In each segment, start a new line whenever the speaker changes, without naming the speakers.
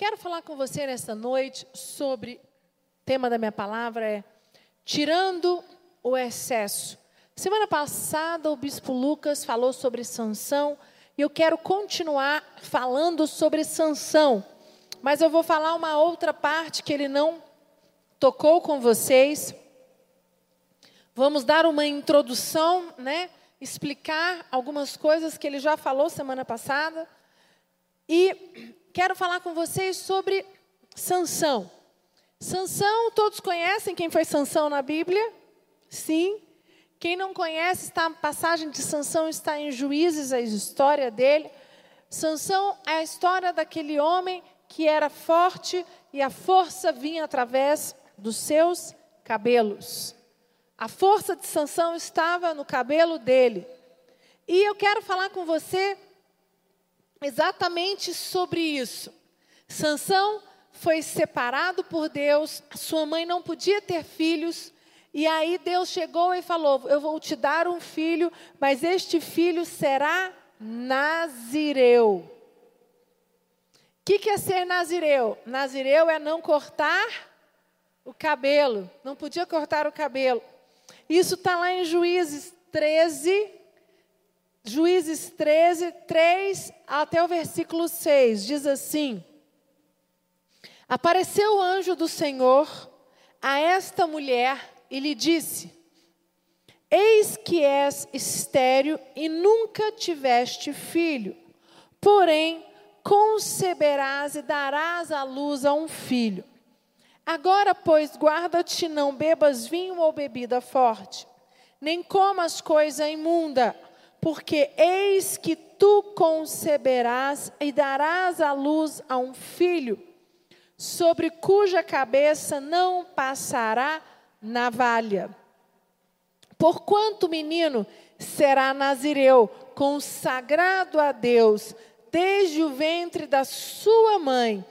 Quero falar com você nesta noite sobre o tema da minha palavra é tirando o excesso. Semana passada o bispo Lucas falou sobre Sansão e eu quero continuar falando sobre Sansão. Mas eu vou falar uma outra parte que ele não tocou com vocês. Vamos dar uma introdução, né? Explicar algumas coisas que ele já falou semana passada. E quero falar com vocês sobre Sansão. Sansão, todos conhecem quem foi Sansão na Bíblia? Sim. Quem não conhece, está, a passagem de Sansão está em Juízes, a história dele. Sansão é a história daquele homem que era forte e a força vinha através dos seus cabelos. A força de Sansão estava no cabelo dele. E eu quero falar com você exatamente sobre isso. Sansão foi separado por Deus, sua mãe não podia ter filhos, e aí Deus chegou e falou: Eu vou te dar um filho, mas este filho será Nazireu. O que, que é ser Nazireu? Nazireu é não cortar o cabelo, não podia cortar o cabelo. Isso está lá em Juízes 13, Juízes 13, 3 até o versículo 6, diz assim: Apareceu o anjo do Senhor a esta mulher e lhe disse: Eis que és estéril e nunca tiveste filho, porém conceberás e darás à luz a um filho. Agora, pois, guarda-te, não bebas vinho ou bebida forte, nem comas coisa imunda porque eis que tu conceberás e darás à luz a um filho, sobre cuja cabeça não passará navalha. Porquanto o menino será nazireu, consagrado a Deus, desde o ventre da sua mãe,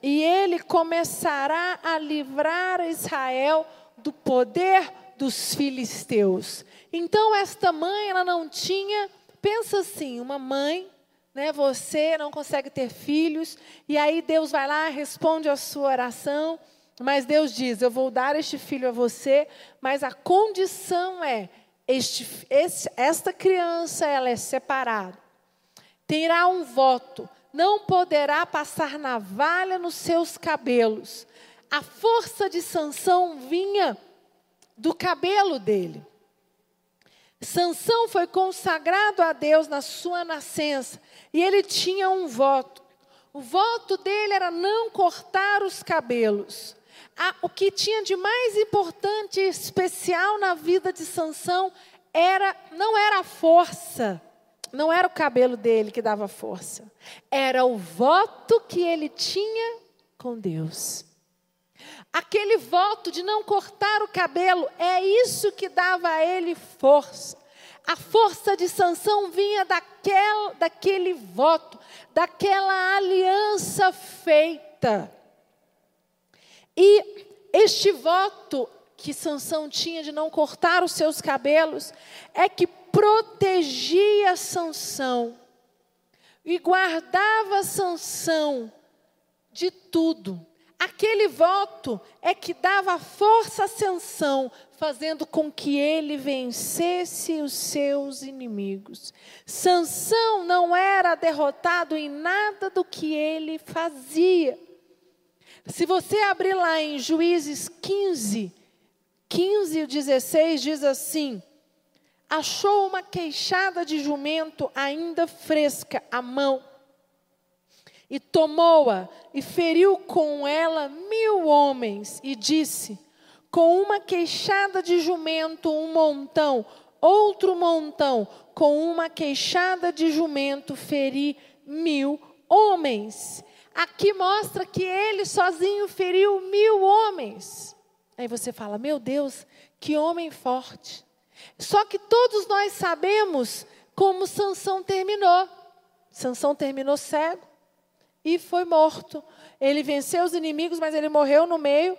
e ele começará a livrar Israel do poder dos filisteus. Então esta mãe, ela não tinha, pensa assim, uma mãe, né, você não consegue ter filhos, e aí Deus vai lá, responde a sua oração, mas Deus diz: Eu vou dar este filho a você, mas a condição é: este, este, esta criança ela é separada, terá um voto, não poderá passar navalha nos seus cabelos. A força de Sansão vinha do cabelo dele. Sansão foi consagrado a Deus na sua nascença e ele tinha um voto. O voto dele era não cortar os cabelos. o que tinha de mais importante e especial na vida de Sansão era não era a força, não era o cabelo dele que dava força, era o voto que ele tinha com Deus. Aquele voto de não cortar o cabelo, é isso que dava a ele força. A força de Sansão vinha daquele, daquele voto, daquela aliança feita. E este voto que Sansão tinha de não cortar os seus cabelos é que protegia Sansão e guardava Sansão de tudo. Aquele voto é que dava força à Sansão, fazendo com que ele vencesse os seus inimigos. Sansão não era derrotado em nada do que ele fazia. Se você abrir lá em Juízes 15, 15 e 16, diz assim: Achou uma queixada de jumento ainda fresca à mão e tomou-a e feriu com ela mil homens e disse: Com uma queixada de jumento, um montão, outro montão, com uma queixada de jumento, feri mil homens. Aqui mostra que ele sozinho feriu mil homens. Aí você fala: Meu Deus, que homem forte. Só que todos nós sabemos como Sansão terminou. Sansão terminou cego e foi morto. Ele venceu os inimigos, mas ele morreu no meio,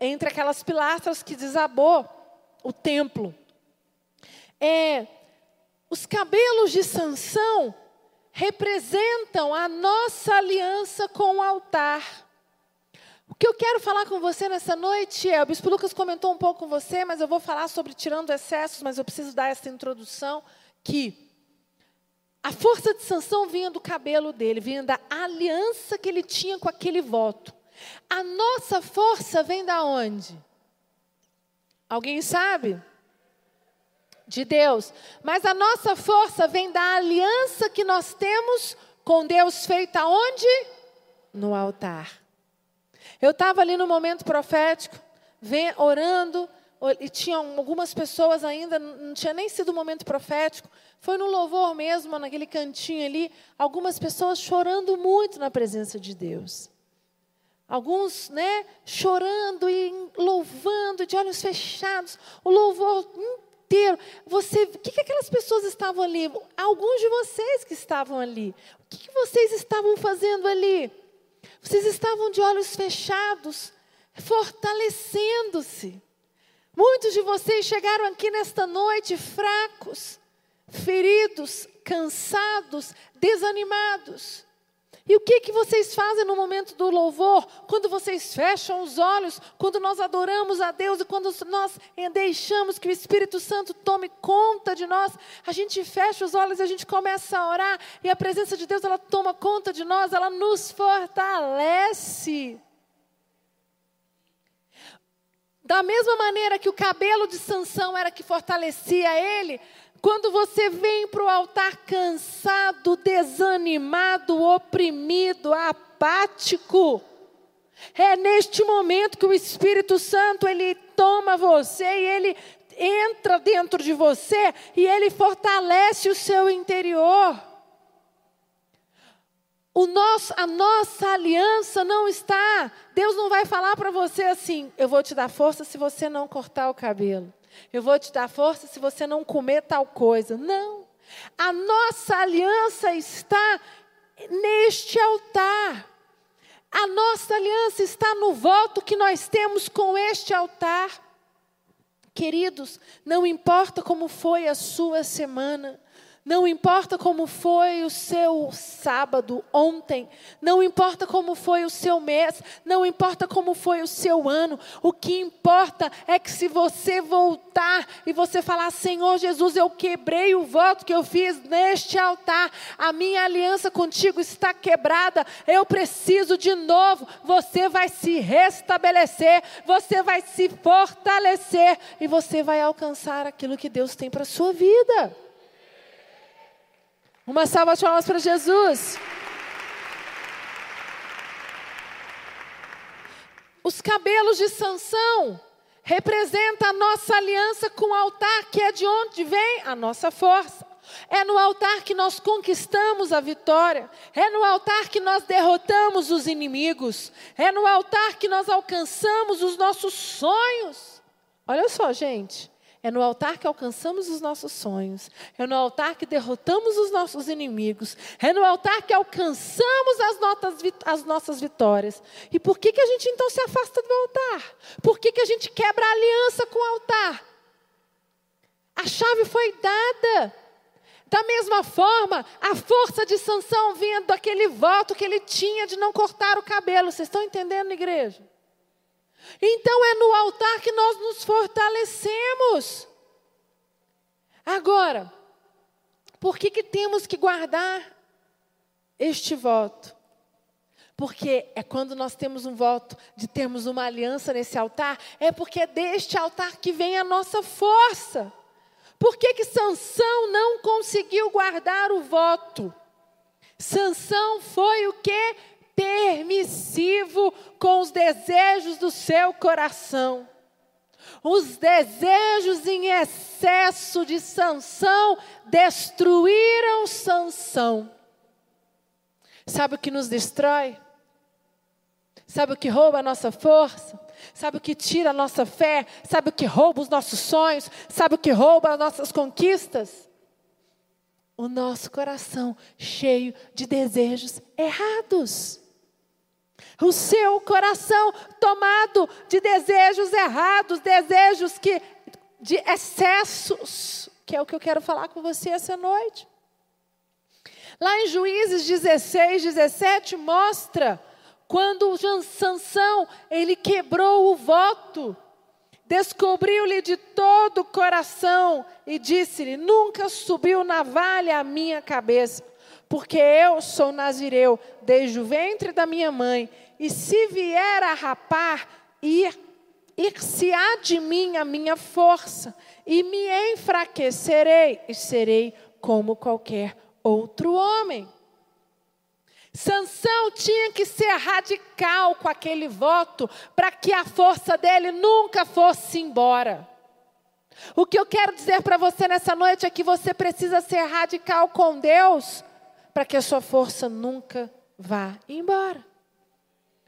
entre aquelas pilastras que desabou o templo. É, os cabelos de Sansão representam a nossa aliança com o altar. O que eu quero falar com você nessa noite é, o Bispo Lucas comentou um pouco com você, mas eu vou falar sobre tirando excessos, mas eu preciso dar essa introdução, que a força de Sansão vinha do cabelo dele, vinha da aliança que ele tinha com aquele voto. A nossa força vem da onde? Alguém sabe? De Deus. Mas a nossa força vem da aliança que nós temos com Deus feita onde? No altar. Eu estava ali no momento profético, orando, e tinha algumas pessoas ainda, não tinha nem sido o momento profético, foi no louvor mesmo, naquele cantinho ali, algumas pessoas chorando muito na presença de Deus. Alguns, né, chorando e louvando, de olhos fechados, o louvor inteiro. Você, o que, que aquelas pessoas estavam ali? Alguns de vocês que estavam ali. O que, que vocês estavam fazendo ali? Vocês estavam de olhos fechados, fortalecendo-se. Muitos de vocês chegaram aqui nesta noite fracos, feridos, cansados, desanimados. E o que, que vocês fazem no momento do louvor? Quando vocês fecham os olhos, quando nós adoramos a Deus e quando nós deixamos que o Espírito Santo tome conta de nós, a gente fecha os olhos e a gente começa a orar e a presença de Deus ela toma conta de nós, ela nos fortalece. Da mesma maneira que o cabelo de Sansão era que fortalecia ele, quando você vem para o altar cansado, desanimado, oprimido, apático, é neste momento que o Espírito Santo ele toma você e ele entra dentro de você e ele fortalece o seu interior. O nosso, a nossa aliança não está. Deus não vai falar para você assim: eu vou te dar força se você não cortar o cabelo. Eu vou te dar força se você não comer tal coisa. Não. A nossa aliança está neste altar. A nossa aliança está no voto que nós temos com este altar. Queridos, não importa como foi a sua semana, não importa como foi o seu sábado ontem, não importa como foi o seu mês, não importa como foi o seu ano, o que importa é que se você voltar e você falar: Senhor Jesus, eu quebrei o voto que eu fiz neste altar, a minha aliança contigo está quebrada, eu preciso de novo. Você vai se restabelecer, você vai se fortalecer e você vai alcançar aquilo que Deus tem para a sua vida. Uma salva de palmas para Jesus. Os cabelos de Sansão representam a nossa aliança com o altar, que é de onde vem a nossa força. É no altar que nós conquistamos a vitória. É no altar que nós derrotamos os inimigos. É no altar que nós alcançamos os nossos sonhos. Olha só, gente. É no altar que alcançamos os nossos sonhos. É no altar que derrotamos os nossos inimigos. É no altar que alcançamos as, notas, as nossas vitórias. E por que, que a gente então se afasta do altar? Por que, que a gente quebra a aliança com o altar? A chave foi dada. Da mesma forma, a força de Sansão vinha daquele voto que ele tinha de não cortar o cabelo. Vocês estão entendendo, igreja? Então é no altar que nós nos fortalecemos. Agora, por que, que temos que guardar este voto? Porque é quando nós temos um voto de termos uma aliança nesse altar, é porque é deste altar que vem a nossa força. Por que que Sansão não conseguiu guardar o voto? Sansão foi o que? Permissivo com os desejos do seu coração. Os desejos em excesso de Sansão destruíram Sansão. Sabe o que nos destrói? Sabe o que rouba a nossa força? Sabe o que tira a nossa fé? Sabe o que rouba os nossos sonhos? Sabe o que rouba as nossas conquistas? O nosso coração cheio de desejos errados o seu coração tomado de desejos errados, desejos que de excessos, que é o que eu quero falar com você essa noite. Lá em Juízes 16, 17, mostra quando Sansão, ele quebrou o voto, descobriu-lhe de todo o coração e disse-lhe: Nunca subiu navalha à minha cabeça, porque eu sou nazireu desde o ventre da minha mãe, e se vier a rapar, ir, ir-se-á de mim a minha força, e me enfraquecerei, e serei como qualquer outro homem. Sansão tinha que ser radical com aquele voto para que a força dele nunca fosse embora. O que eu quero dizer para você nessa noite é que você precisa ser radical com Deus para que a sua força nunca vá embora.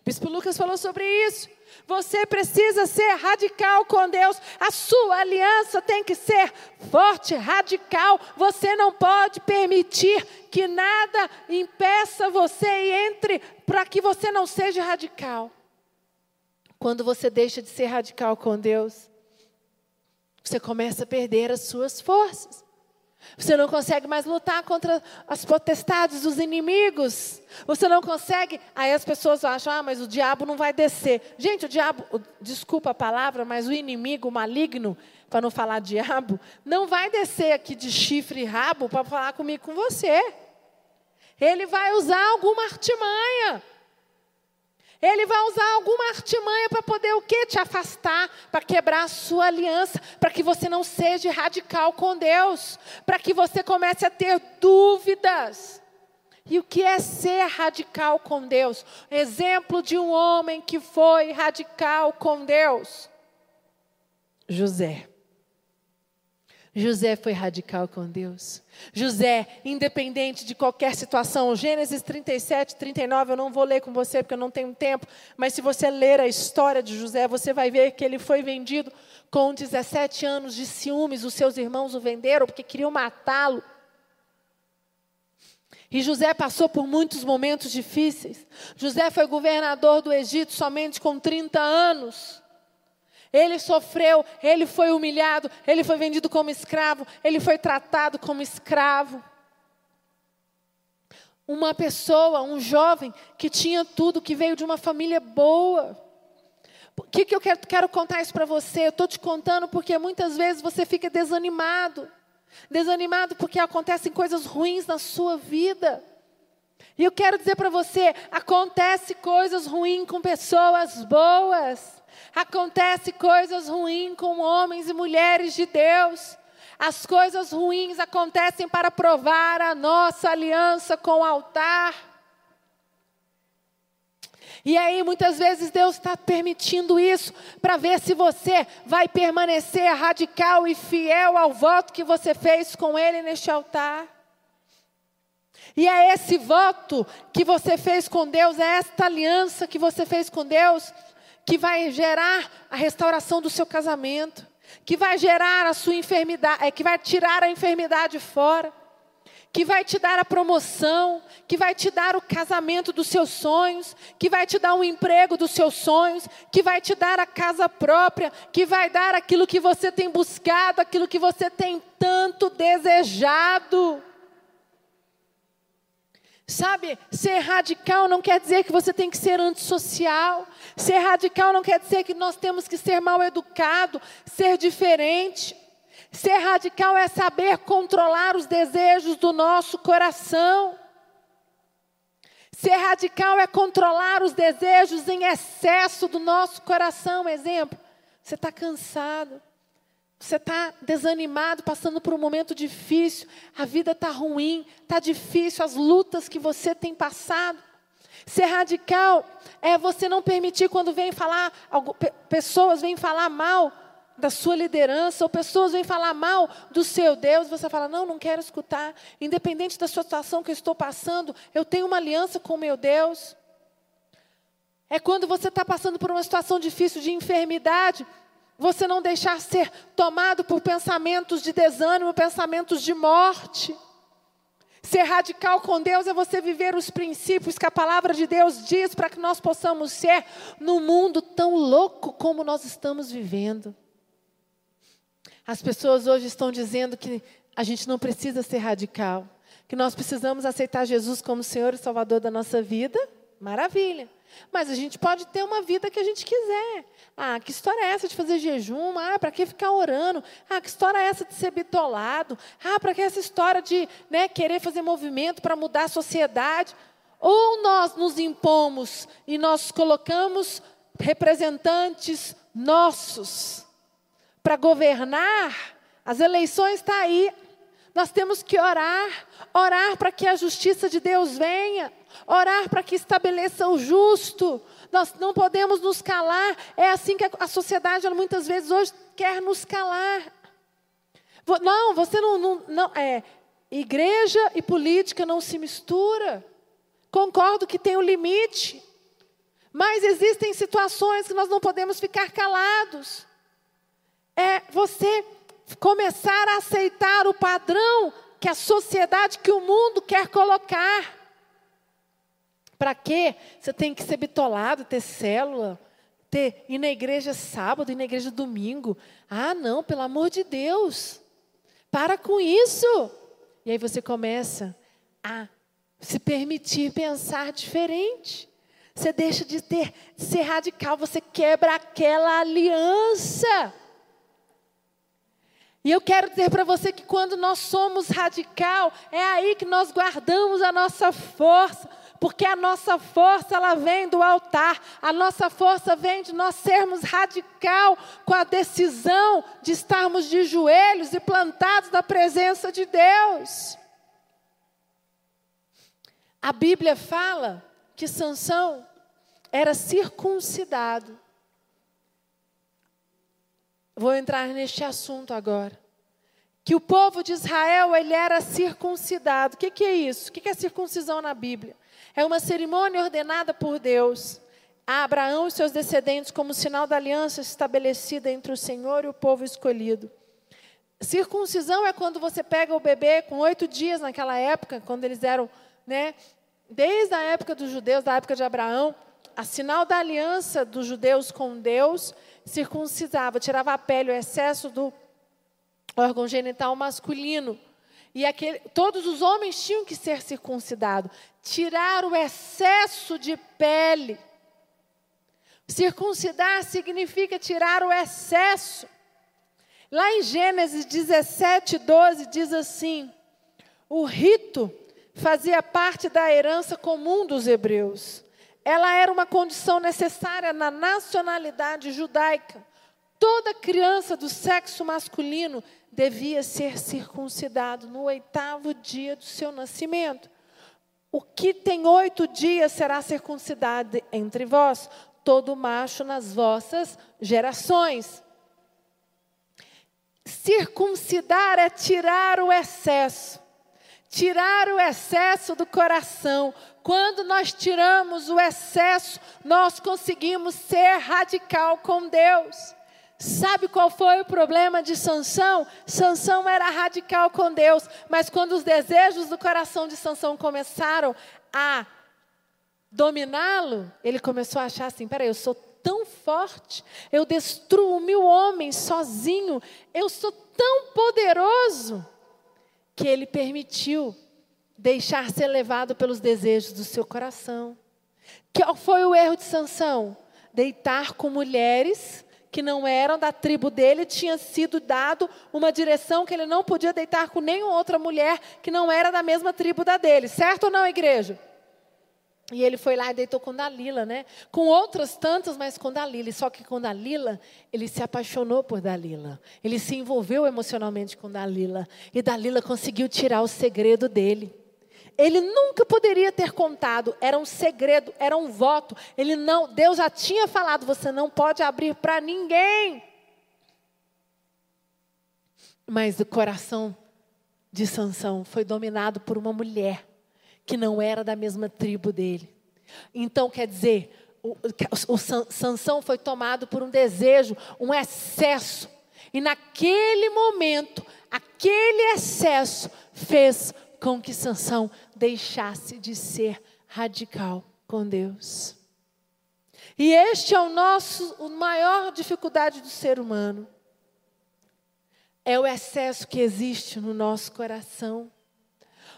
O Bispo Lucas falou sobre isso. Você precisa ser radical com Deus. A sua aliança tem que ser forte, radical. Você não pode permitir que nada impeça você e entre para que você não seja radical. Quando você deixa de ser radical com Deus, você começa a perder as suas forças. Você não consegue mais lutar contra as potestades, os inimigos. Você não consegue. Aí as pessoas acham, ah, mas o diabo não vai descer. Gente, o diabo, desculpa a palavra, mas o inimigo maligno, para não falar diabo, não vai descer aqui de chifre e rabo para falar comigo com você. Ele vai usar alguma artimanha. Ele vai usar alguma artimanha para poder o quê? Te afastar, para quebrar a sua aliança, para que você não seja radical com Deus, para que você comece a ter dúvidas. E o que é ser radical com Deus? Exemplo de um homem que foi radical com Deus. José. José foi radical com Deus. José, independente de qualquer situação, Gênesis 37, 39, eu não vou ler com você porque eu não tenho tempo, mas se você ler a história de José, você vai ver que ele foi vendido com 17 anos de ciúmes, os seus irmãos o venderam porque queriam matá-lo. E José passou por muitos momentos difíceis. José foi governador do Egito somente com 30 anos. Ele sofreu, ele foi humilhado, ele foi vendido como escravo, ele foi tratado como escravo. Uma pessoa, um jovem que tinha tudo, que veio de uma família boa. O que, que eu quero, quero contar isso para você? Eu estou te contando porque muitas vezes você fica desanimado. Desanimado porque acontecem coisas ruins na sua vida. E eu quero dizer para você: acontece coisas ruins com pessoas boas. Acontece coisas ruins com homens e mulheres de Deus. As coisas ruins acontecem para provar a nossa aliança com o altar. E aí, muitas vezes, Deus está permitindo isso para ver se você vai permanecer radical e fiel ao voto que você fez com Ele neste altar. E é esse voto que você fez com Deus, é esta aliança que você fez com Deus, que vai gerar a restauração do seu casamento, que vai gerar a sua enfermidade, é, que vai tirar a enfermidade fora, que vai te dar a promoção, que vai te dar o casamento dos seus sonhos, que vai te dar um emprego dos seus sonhos, que vai te dar a casa própria, que vai dar aquilo que você tem buscado, aquilo que você tem tanto desejado. Sabe, ser radical não quer dizer que você tem que ser antissocial. Ser radical não quer dizer que nós temos que ser mal educado, ser diferente. Ser radical é saber controlar os desejos do nosso coração. Ser radical é controlar os desejos em excesso do nosso coração. Exemplo, você está cansado, você está desanimado, passando por um momento difícil, a vida está ruim, está difícil, as lutas que você tem passado. Ser radical é você não permitir quando vem falar, pessoas vêm falar mal da sua liderança, ou pessoas vêm falar mal do seu Deus, você fala, não, não quero escutar. Independente da situação que eu estou passando, eu tenho uma aliança com o meu Deus. É quando você está passando por uma situação difícil de enfermidade, você não deixar ser tomado por pensamentos de desânimo, pensamentos de morte. Ser radical com Deus é você viver os princípios que a palavra de Deus diz para que nós possamos ser no mundo tão louco como nós estamos vivendo. As pessoas hoje estão dizendo que a gente não precisa ser radical, que nós precisamos aceitar Jesus como Senhor e Salvador da nossa vida, maravilha. Mas a gente pode ter uma vida que a gente quiser. Ah, que história é essa de fazer jejum? Ah, para que ficar orando? Ah, que história é essa de ser bitolado? Ah, para que essa história de né, querer fazer movimento para mudar a sociedade? Ou nós nos impomos e nós colocamos representantes nossos para governar, as eleições estão tá aí. Nós temos que orar, orar para que a justiça de Deus venha, orar para que estabeleça o justo. Nós não podemos nos calar. É assim que a sociedade muitas vezes hoje quer nos calar. Não, você não, não, não é igreja e política não se mistura. Concordo que tem um limite. Mas existem situações que nós não podemos ficar calados. É você começar a aceitar o padrão que a sociedade, que o mundo quer colocar. Para quê? Você tem que ser bitolado, ter célula, ter ir na igreja sábado, ir na igreja domingo. Ah, não, pelo amor de Deus. Para com isso. E aí você começa a se permitir pensar diferente. Você deixa de ter de ser radical, você quebra aquela aliança. E eu quero dizer para você que quando nós somos radical, é aí que nós guardamos a nossa força, porque a nossa força ela vem do altar, a nossa força vem de nós sermos radical com a decisão de estarmos de joelhos e plantados na presença de Deus. A Bíblia fala que Sansão era circuncidado. Vou entrar neste assunto agora. Que o povo de Israel ele era circuncidado. O que, que é isso? O que, que é circuncisão na Bíblia? É uma cerimônia ordenada por Deus a Abraão e seus descendentes como sinal da aliança estabelecida entre o Senhor e o povo escolhido. Circuncisão é quando você pega o bebê com oito dias naquela época, quando eles eram, né, desde a época dos judeus, da época de Abraão, a sinal da aliança dos judeus com Deus, circuncisava, tirava a pele, o excesso do órgão genital masculino. E aquele, todos os homens tinham que ser circuncidados, tirar o excesso de pele. Circuncidar significa tirar o excesso. Lá em Gênesis 17, 12, diz assim: o rito fazia parte da herança comum dos hebreus ela era uma condição necessária na nacionalidade judaica. Toda criança do sexo masculino devia ser circuncidado no oitavo dia do seu nascimento. O que tem oito dias será circuncidado entre vós, todo macho nas vossas gerações. Circuncidar é tirar o excesso, tirar o excesso do coração, quando nós tiramos o excesso, nós conseguimos ser radical com Deus. Sabe qual foi o problema de Sansão? Sansão era radical com Deus, mas quando os desejos do coração de Sansão começaram a dominá-lo, ele começou a achar assim: peraí, eu sou tão forte, eu destruo mil homens sozinho, eu sou tão poderoso, que ele permitiu deixar ser levado pelos desejos do seu coração. Qual foi o erro de Sansão? Deitar com mulheres que não eram da tribo dele, tinha sido dado uma direção que ele não podia deitar com nenhuma outra mulher que não era da mesma tribo da dele. Certo ou não, igreja? E ele foi lá e deitou com Dalila, né? Com outras tantas, mas com Dalila. Só que com Dalila, ele se apaixonou por Dalila. Ele se envolveu emocionalmente com Dalila. E Dalila conseguiu tirar o segredo dele. Ele nunca poderia ter contado, era um segredo, era um voto. Ele não, Deus já tinha falado, você não pode abrir para ninguém. Mas o coração de Sansão foi dominado por uma mulher que não era da mesma tribo dele. Então, quer dizer, o, o Sansão foi tomado por um desejo, um excesso. E naquele momento, aquele excesso fez com que Sansão deixasse de ser radical com Deus. E este é o nosso, a maior dificuldade do ser humano. É o excesso que existe no nosso coração.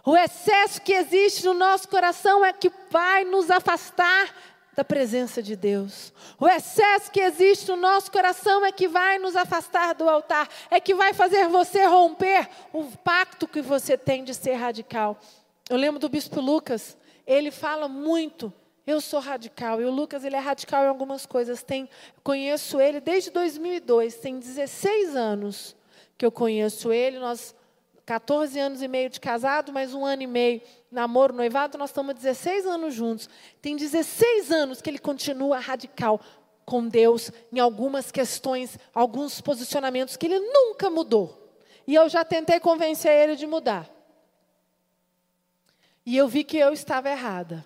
O excesso que existe no nosso coração é que vai nos afastar da presença de Deus. O excesso que existe no nosso coração é que vai nos afastar do altar, é que vai fazer você romper o pacto que você tem de ser radical. Eu lembro do bispo Lucas, ele fala muito eu sou radical. E o Lucas, ele é radical em algumas coisas. Tem, conheço ele desde 2002, tem 16 anos que eu conheço ele. Nós 14 anos e meio de casado, mais um ano e meio namoro, noivado, nós estamos 16 anos juntos. Tem 16 anos que ele continua radical com Deus em algumas questões, alguns posicionamentos que ele nunca mudou. E eu já tentei convencer ele de mudar. E eu vi que eu estava errada.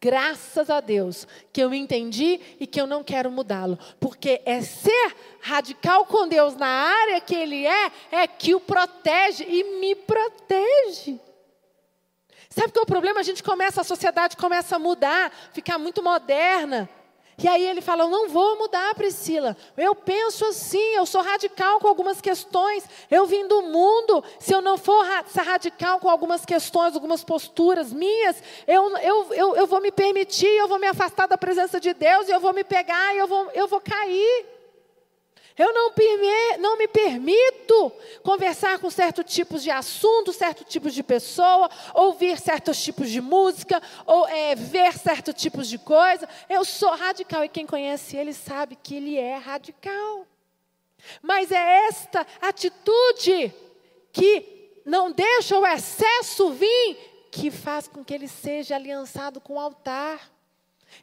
Graças a Deus que eu entendi e que eu não quero mudá-lo, porque é ser radical com Deus na área que Ele é, é que o protege e me protege. Sabe qual é o problema? A gente começa, a sociedade começa a mudar, ficar muito moderna. E aí ele fala: Eu não vou mudar, Priscila. Eu penso assim, eu sou radical com algumas questões. Eu vim do mundo. Se eu não for radical com algumas questões, algumas posturas minhas, eu, eu, eu, eu vou me permitir, eu vou me afastar da presença de Deus, e eu vou me pegar, e eu vou, eu vou cair. Eu não, não, me permito conversar com certos tipos de assunto, certos tipos de pessoa, ouvir certos tipos de música, ou é, ver certos tipos de coisa. Eu sou radical e quem conhece ele sabe que ele é radical. Mas é esta atitude que não deixa o excesso vir que faz com que ele seja aliançado com o altar.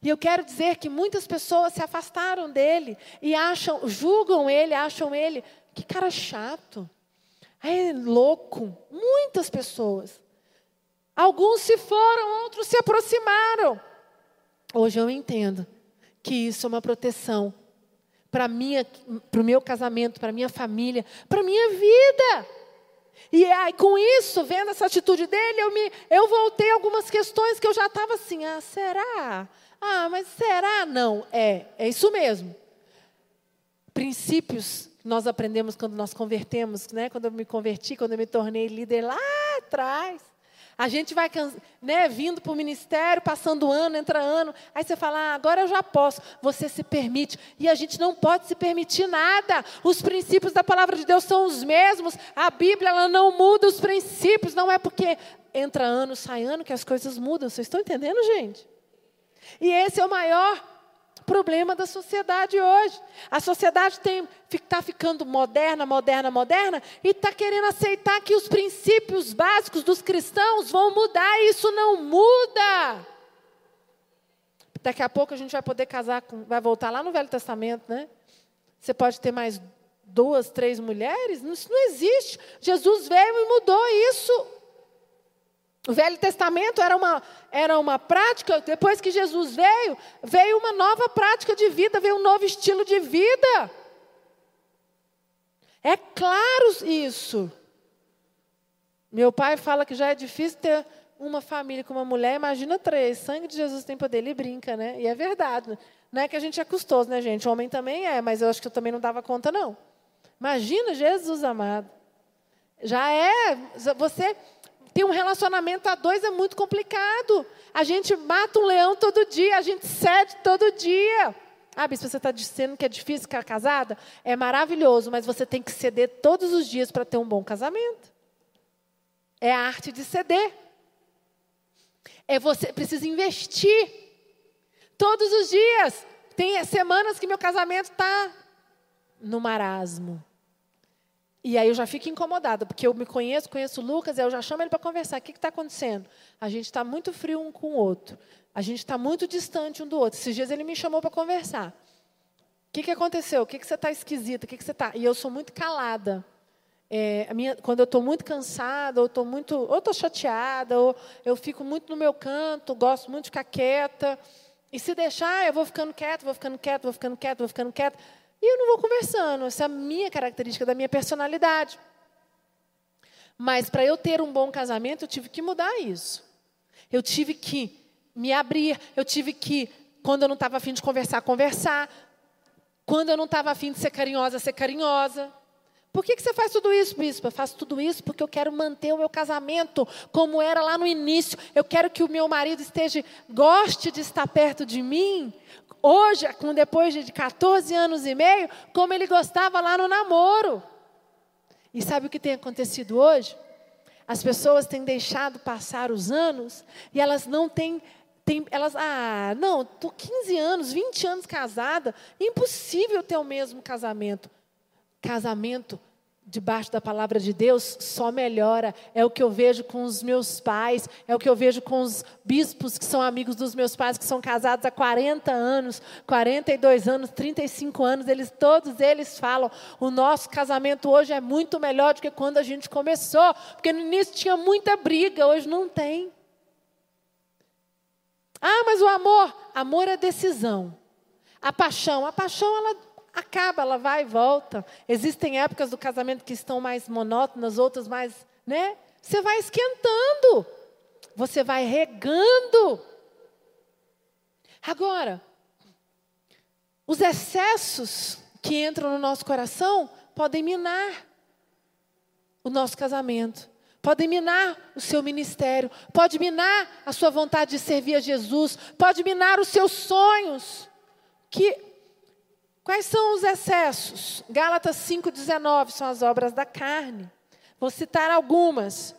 E eu quero dizer que muitas pessoas se afastaram dele e acham, julgam ele, acham ele, que cara chato. É louco. Muitas pessoas. Alguns se foram, outros se aproximaram. Hoje eu entendo que isso é uma proteção para o meu casamento, para minha família, para minha vida. E aí, com isso, vendo essa atitude dele, eu, me, eu voltei algumas questões que eu já estava assim, ah, será? Ah, mas será? Não, é, é isso mesmo. Princípios que nós aprendemos quando nós convertemos, né? quando eu me converti, quando eu me tornei líder lá atrás. A gente vai né, vindo para o ministério, passando ano, entra ano. Aí você fala, ah, agora eu já posso. Você se permite. E a gente não pode se permitir nada. Os princípios da palavra de Deus são os mesmos. A Bíblia ela não muda os princípios. Não é porque entra ano, sai ano que as coisas mudam. Vocês estão entendendo, gente? E esse é o maior problema da sociedade hoje. A sociedade está ficando moderna, moderna, moderna, e está querendo aceitar que os princípios básicos dos cristãos vão mudar, e isso não muda. Daqui a pouco a gente vai poder casar, com, vai voltar lá no Velho Testamento, né? Você pode ter mais duas, três mulheres? Isso não existe. Jesus veio e mudou isso. O Velho Testamento era uma, era uma prática, depois que Jesus veio, veio uma nova prática de vida, veio um novo estilo de vida. É claro isso. Meu pai fala que já é difícil ter uma família com uma mulher, imagina três. Sangue de Jesus tem poder, ele brinca, né? E é verdade. Não é que a gente é custoso, né, gente? O homem também é, mas eu acho que eu também não dava conta, não. Imagina Jesus amado. Já é, você ter um relacionamento a dois é muito complicado. A gente mata um leão todo dia, a gente cede todo dia. Ah, bispo, você está dizendo que é difícil ficar casada? É maravilhoso, mas você tem que ceder todos os dias para ter um bom casamento. É a arte de ceder. É você precisa investir. Todos os dias. Tem semanas que meu casamento está no marasmo. E aí eu já fico incomodada, porque eu me conheço, conheço o Lucas, aí eu já chamo ele para conversar. O que está acontecendo? A gente está muito frio um com o outro. A gente está muito distante um do outro. Esses dias ele me chamou para conversar. O que, que aconteceu? O que, que você está esquisita? O que, que você está? E eu sou muito calada. É, minha, quando eu estou muito cansada, ou estou muito, ou estou chateada, ou eu fico muito no meu canto, gosto muito de ficar quieta. E se deixar, eu vou ficando quieta, vou ficando quieta, vou ficando quieta, vou ficando quieta. E eu não vou conversando, essa é a minha característica da minha personalidade. Mas para eu ter um bom casamento, eu tive que mudar isso. Eu tive que me abrir, eu tive que, quando eu não estava afim de conversar, conversar. Quando eu não estava afim de ser carinhosa, ser carinhosa. Por que, que você faz tudo isso, bispo? Eu faço tudo isso porque eu quero manter o meu casamento como era lá no início. Eu quero que o meu marido esteja, goste de estar perto de mim. Hoje, depois de 14 anos e meio, como ele gostava lá no namoro. E sabe o que tem acontecido hoje? As pessoas têm deixado passar os anos e elas não têm elas, ah, não, estou 15 anos, 20 anos casada, impossível ter o mesmo casamento. Casamento debaixo da palavra de Deus só melhora. É o que eu vejo com os meus pais, é o que eu vejo com os bispos que são amigos dos meus pais, que são casados há 40 anos, 42 anos, 35 anos. Eles todos eles falam: "O nosso casamento hoje é muito melhor do que quando a gente começou, porque no início tinha muita briga, hoje não tem". Ah, mas o amor, amor é decisão. A paixão, a paixão ela acaba, ela vai e volta. Existem épocas do casamento que estão mais monótonas, outras mais, né? Você vai esquentando. Você vai regando. Agora, os excessos que entram no nosso coração podem minar o nosso casamento, podem minar o seu ministério, pode minar a sua vontade de servir a Jesus, pode minar os seus sonhos, que Quais são os excessos? Gálatas 5,19 são as obras da carne. Vou citar algumas.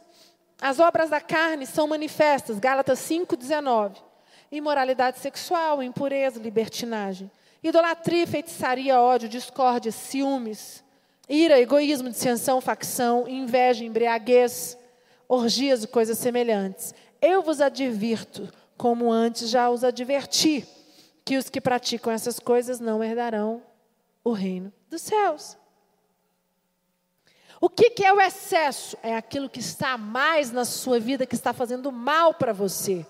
As obras da carne são manifestas, Gálatas 5,19. Imoralidade sexual, impureza, libertinagem. Idolatria, feitiçaria, ódio, discórdia, ciúmes, ira, egoísmo, dissensão, facção, inveja, embriaguez, orgias e coisas semelhantes. Eu vos advirto, como antes já os adverti que os que praticam essas coisas não herdarão o reino dos céus. O que, que é o excesso? É aquilo que está mais na sua vida, que está fazendo mal para você.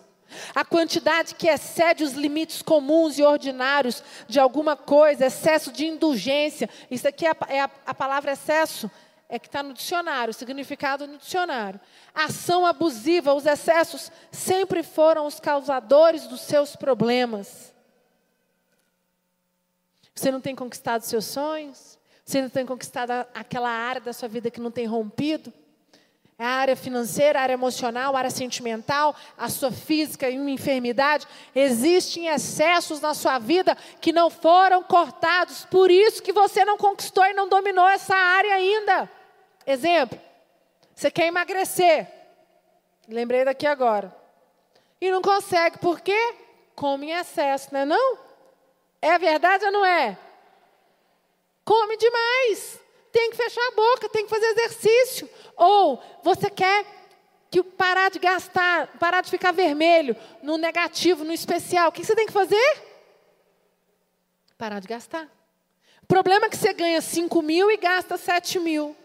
A quantidade que excede os limites comuns e ordinários de alguma coisa, excesso de indulgência. Isso aqui é a, é a, a palavra excesso, é que está no dicionário, o significado no dicionário. Ação abusiva, os excessos sempre foram os causadores dos seus problemas. Você não tem conquistado seus sonhos? Você não tem conquistado aquela área da sua vida que não tem rompido? É a área financeira, a área emocional, a área sentimental, a sua física e uma enfermidade. Existem excessos na sua vida que não foram cortados. Por isso que você não conquistou e não dominou essa área ainda. Exemplo, você quer emagrecer. Lembrei daqui agora. E não consegue, por quê? Come em excesso, não é não? É verdade ou não é? Come demais. Tem que fechar a boca, tem que fazer exercício. Ou você quer que parar de gastar, parar de ficar vermelho, no negativo, no especial. O que você tem que fazer? Parar de gastar. O problema é que você ganha 5 mil e gasta 7 mil.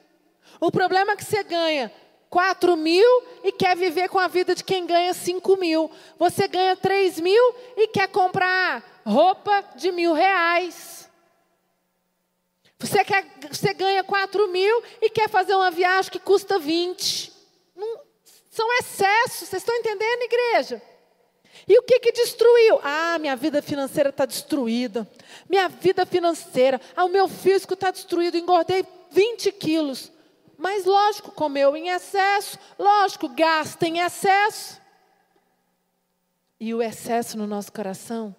O problema é que você ganha 4 mil e quer viver com a vida de quem ganha 5 mil. Você ganha 3 mil e quer comprar roupa de mil reais. Você, quer, você ganha 4 mil e quer fazer uma viagem que custa 20. Não, são excessos, vocês estão entendendo, igreja? E o que, que destruiu? Ah, minha vida financeira está destruída. Minha vida financeira. Ah, o meu físico está destruído. Engordei 20 quilos. Mas, lógico, comeu em excesso. Lógico, gasta em excesso. E o excesso no nosso coração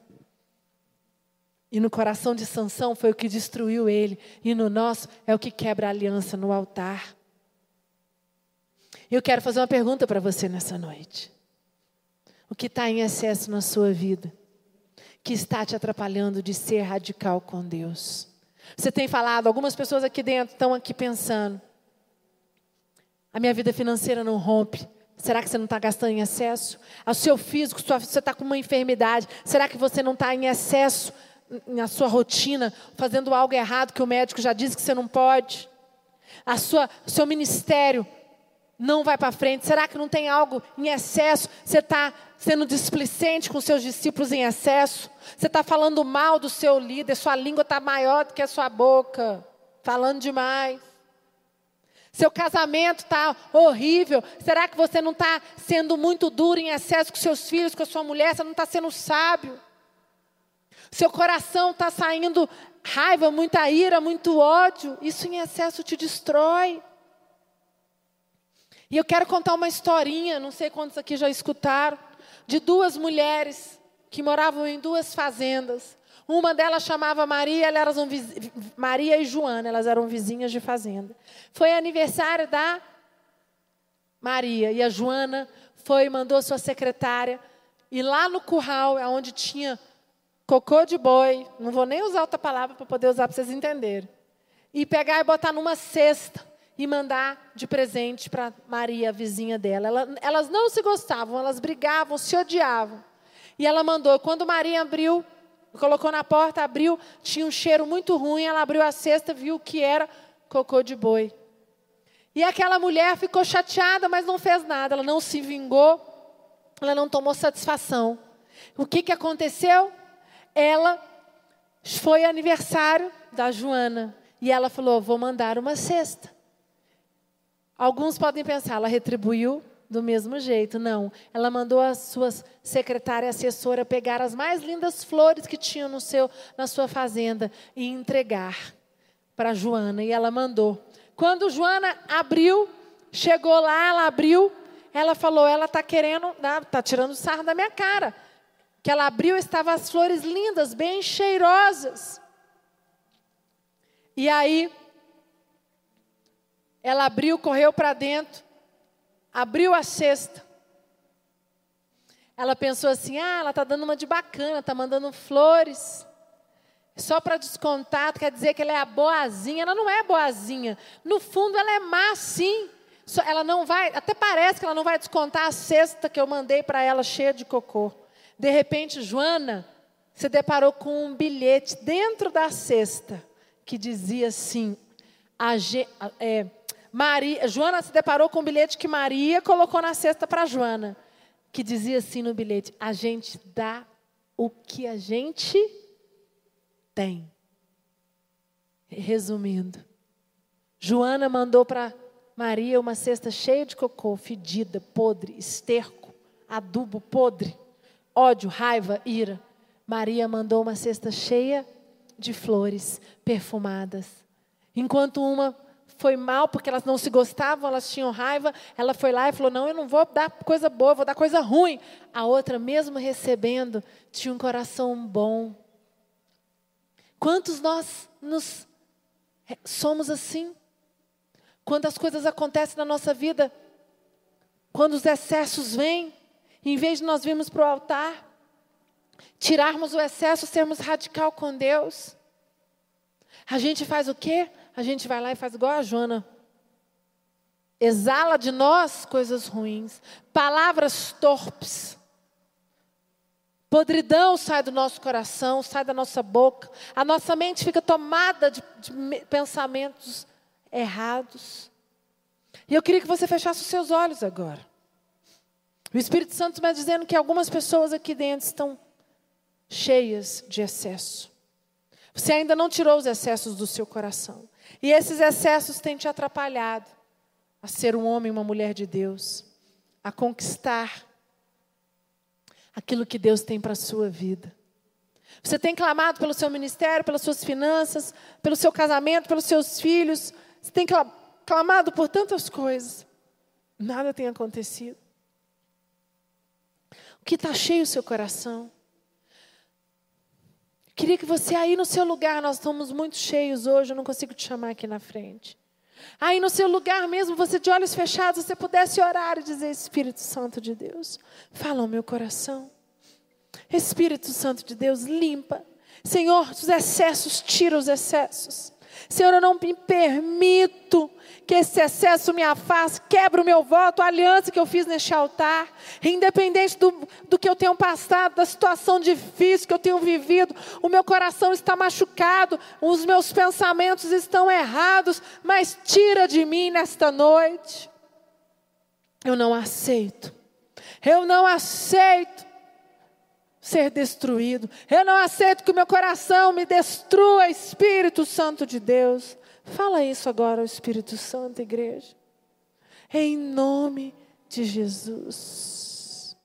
e no coração de Sansão foi o que destruiu ele, e no nosso é o que quebra a aliança no altar. Eu quero fazer uma pergunta para você nessa noite. O que está em excesso na sua vida? Que está te atrapalhando de ser radical com Deus? Você tem falado, algumas pessoas aqui dentro estão aqui pensando: a minha vida financeira não rompe. Será que você não está gastando em excesso? O seu físico, você está com uma enfermidade. Será que você não está em excesso na sua rotina, fazendo algo errado que o médico já disse que você não pode? A sua, seu ministério não vai para frente? Será que não tem algo em excesso? Você está sendo displicente com seus discípulos em excesso? Você está falando mal do seu líder? Sua língua está maior do que a sua boca, falando demais. Seu casamento está horrível. Será que você não está sendo muito duro em excesso com seus filhos, com a sua mulher? Você não está sendo sábio? Seu coração está saindo raiva, muita ira, muito ódio. Isso em excesso te destrói. E eu quero contar uma historinha, não sei quantos aqui já escutaram, de duas mulheres que moravam em duas fazendas. Uma delas chamava Maria, elas eram Maria e Joana, elas eram vizinhas de fazenda. Foi aniversário da Maria e a Joana foi mandou sua secretária e lá no curral, é onde tinha cocô de boi, não vou nem usar outra palavra para poder usar para vocês entenderem. E pegar e botar numa cesta e mandar de presente para Maria, a vizinha dela. Ela, elas não se gostavam, elas brigavam, se odiavam. E ela mandou, quando Maria abriu, colocou na porta, abriu, tinha um cheiro muito ruim, ela abriu a cesta, viu que era cocô de boi. E aquela mulher ficou chateada, mas não fez nada, ela não se vingou, ela não tomou satisfação. O que, que aconteceu? Ela foi aniversário da Joana e ela falou: Vou mandar uma cesta. Alguns podem pensar, ela retribuiu do mesmo jeito. Não, ela mandou a sua secretária assessora pegar as mais lindas flores que tinham no seu, na sua fazenda e entregar para Joana. E ela mandou. Quando Joana abriu, chegou lá, ela abriu, ela falou, ela está querendo, está tirando sarro da minha cara. Que ela abriu, estavam as flores lindas, bem cheirosas. E aí, ela abriu, correu para dentro, abriu a cesta. Ela pensou assim: ah, ela está dando uma de bacana, está mandando flores. Só para descontar, quer dizer que ela é a boazinha. Ela não é boazinha. No fundo, ela é má, sim. Ela não vai, até parece que ela não vai descontar a cesta que eu mandei para ela cheia de cocô. De repente, Joana se deparou com um bilhete dentro da cesta que dizia assim: a, é, Maria, Joana se deparou com um bilhete que Maria colocou na cesta para Joana, que dizia assim no bilhete: a gente dá o que a gente tem. Resumindo, Joana mandou para Maria uma cesta cheia de cocô, fedida, podre, esterco, adubo podre, ódio, raiva, ira. Maria mandou uma cesta cheia de flores perfumadas. Enquanto uma foi mal porque elas não se gostavam, elas tinham raiva. Ela foi lá e falou: Não, eu não vou dar coisa boa, vou dar coisa ruim. A outra, mesmo recebendo, tinha um coração bom. Quantos nós nos somos assim? Quando as coisas acontecem na nossa vida, quando os excessos vêm, em vez de nós virmos para o altar, tirarmos o excesso, sermos radical com Deus, a gente faz o quê? A gente vai lá e faz igual a Joana. Exala de nós coisas ruins, palavras torpes. Podridão sai do nosso coração, sai da nossa boca. A nossa mente fica tomada de, de pensamentos errados. E eu queria que você fechasse os seus olhos agora. O Espírito Santo está dizendo que algumas pessoas aqui dentro estão cheias de excesso. Você ainda não tirou os excessos do seu coração. E esses excessos têm te atrapalhado a ser um homem uma mulher de Deus, a conquistar aquilo que Deus tem para a sua vida. Você tem clamado pelo seu ministério, pelas suas finanças, pelo seu casamento, pelos seus filhos. Você tem clamado por tantas coisas. Nada tem acontecido. O que está cheio o seu coração? Queria que você aí no seu lugar, nós estamos muito cheios hoje, eu não consigo te chamar aqui na frente. Aí no seu lugar mesmo, você de olhos fechados, você pudesse orar e dizer: Espírito Santo de Deus, fala ao meu coração. Espírito Santo de Deus, limpa. Senhor, os excessos, tira os excessos. Senhor, eu não me permito que esse excesso me afaste, quebra o meu voto, a aliança que eu fiz neste altar, independente do, do que eu tenho passado, da situação difícil que eu tenho vivido, o meu coração está machucado, os meus pensamentos estão errados, mas tira de mim nesta noite. Eu não aceito, eu não aceito ser destruído. Eu não aceito que o meu coração me destrua, Espírito Santo de Deus. Fala isso agora ao Espírito Santo, igreja. Em nome de Jesus.